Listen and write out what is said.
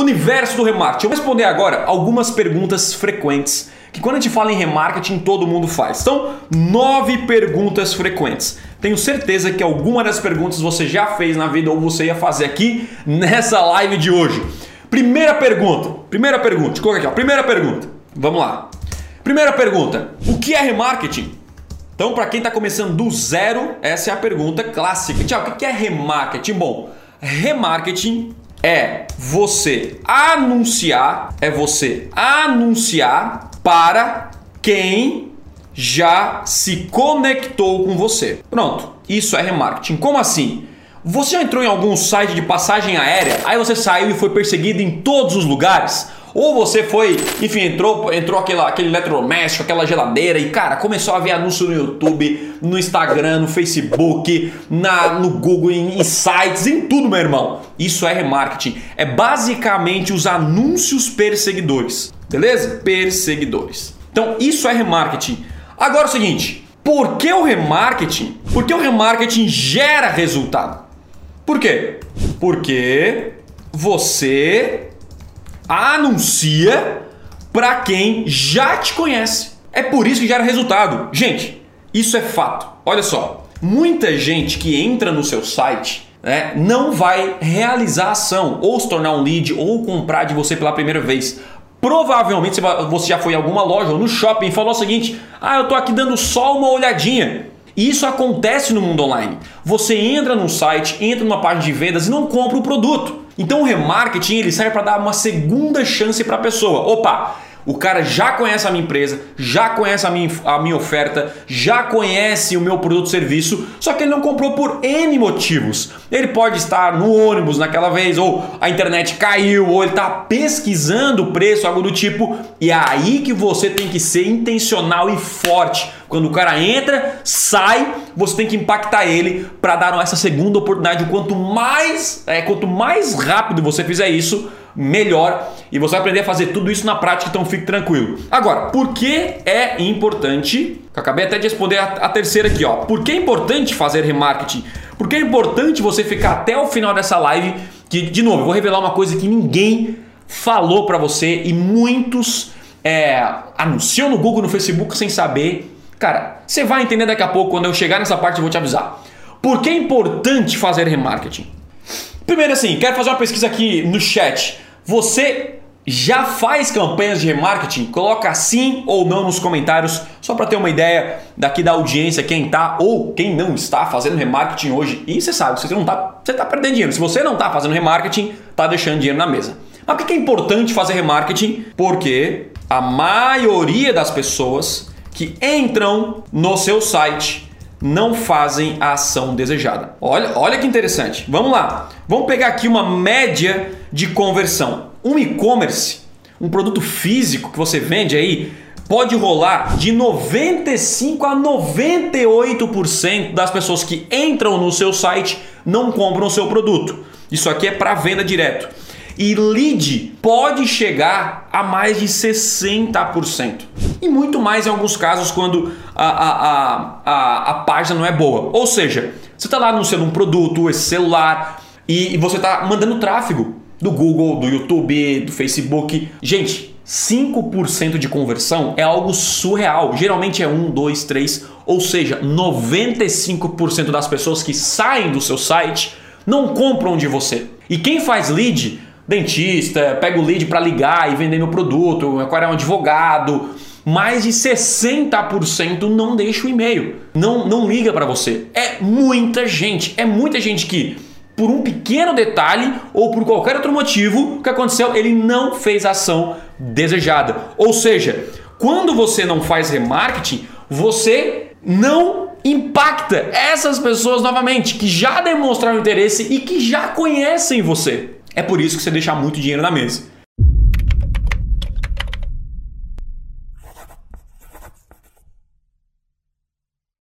Universo do remarketing. Eu vou responder agora algumas perguntas frequentes que quando a gente fala em remarketing todo mundo faz. São nove perguntas frequentes. Tenho certeza que alguma das perguntas você já fez na vida ou você ia fazer aqui nessa live de hoje. Primeira pergunta. Primeira pergunta. Coloca aqui, ó. Primeira pergunta. Vamos lá. Primeira pergunta. O que é remarketing? Então, para quem está começando do zero, essa é a pergunta clássica. Tiago, o que é remarketing? Bom, remarketing é você anunciar, é você anunciar para quem já se conectou com você. Pronto, isso é remarketing. Como assim? Você já entrou em algum site de passagem aérea, aí você saiu e foi perseguido em todos os lugares? Ou você foi, enfim, entrou, entrou aquela, aquele eletrodoméstico, aquela geladeira e, cara, começou a ver anúncio no YouTube, no Instagram, no Facebook, na, no Google, em, em sites, em tudo, meu irmão. Isso é remarketing. É basicamente os anúncios perseguidores. Beleza? Perseguidores. Então, isso é remarketing. Agora é o seguinte: por que o remarketing? Porque o remarketing gera resultado. Por quê? Porque você anuncia para quem já te conhece. É por isso que gera resultado. Gente, isso é fato. Olha só, muita gente que entra no seu site né, não vai realizar ação, ou se tornar um lead, ou comprar de você pela primeira vez. Provavelmente você já foi em alguma loja ou no shopping e falou o seguinte: ah, eu tô aqui dando só uma olhadinha. E isso acontece no mundo online. Você entra num site, entra numa página de vendas e não compra o produto. Então o remarketing ele serve para dar uma segunda chance para a pessoa. Opa, o cara já conhece a minha empresa, já conhece a minha, a minha oferta, já conhece o meu produto ou serviço, só que ele não comprou por N motivos. Ele pode estar no ônibus naquela vez, ou a internet caiu, ou ele está pesquisando o preço, algo do tipo. E é aí que você tem que ser intencional e forte. Quando o cara entra, sai, você tem que impactar ele para dar essa segunda oportunidade. Quanto mais, é, quanto mais rápido você fizer isso, melhor e você vai aprender a fazer tudo isso na prática, então fique tranquilo. Agora, por que é importante? Eu acabei até de responder a, a terceira aqui, ó. Por que é importante fazer remarketing? Porque é importante você ficar até o final dessa live, que de novo, eu vou revelar uma coisa que ninguém falou para você e muitos é, anunciam no Google, no Facebook sem saber. Cara, você vai entender daqui a pouco, quando eu chegar nessa parte eu vou te avisar. Por que é importante fazer remarketing? Primeiro assim, quero fazer uma pesquisa aqui no chat. Você já faz campanhas de remarketing? Coloca sim ou não nos comentários, só para ter uma ideia daqui da audiência, quem está ou quem não está fazendo remarketing hoje. E você sabe, você não está, você está perdendo dinheiro. Se você não está fazendo remarketing, está deixando dinheiro na mesa. Mas por que é importante fazer remarketing? Porque a maioria das pessoas que entram no seu site não fazem a ação desejada. Olha, olha que interessante. Vamos lá. Vamos pegar aqui uma média de conversão. Um e-commerce, um produto físico que você vende aí, pode rolar de 95 a 98% das pessoas que entram no seu site não compram o seu produto. Isso aqui é para venda direto. E lead pode chegar a mais de 60%. E muito mais em alguns casos quando a, a, a, a, página não é boa. Ou seja, você está lá anunciando um produto, esse celular, e, e você está mandando tráfego do Google, do YouTube, do Facebook. Gente, 5% de conversão é algo surreal. Geralmente é 1, 2, 3, ou seja, 95% das pessoas que saem do seu site não compram de você. E quem faz lead dentista, pega o lead para ligar e vender meu produto, agora é um advogado. Mais de 60% não deixa o e-mail, não, não liga para você. É muita gente, é muita gente que, por um pequeno detalhe ou por qualquer outro motivo, o que aconteceu? Ele não fez a ação desejada. Ou seja, quando você não faz remarketing, você não impacta essas pessoas novamente que já demonstraram interesse e que já conhecem você. É por isso que você deixa muito dinheiro na mesa.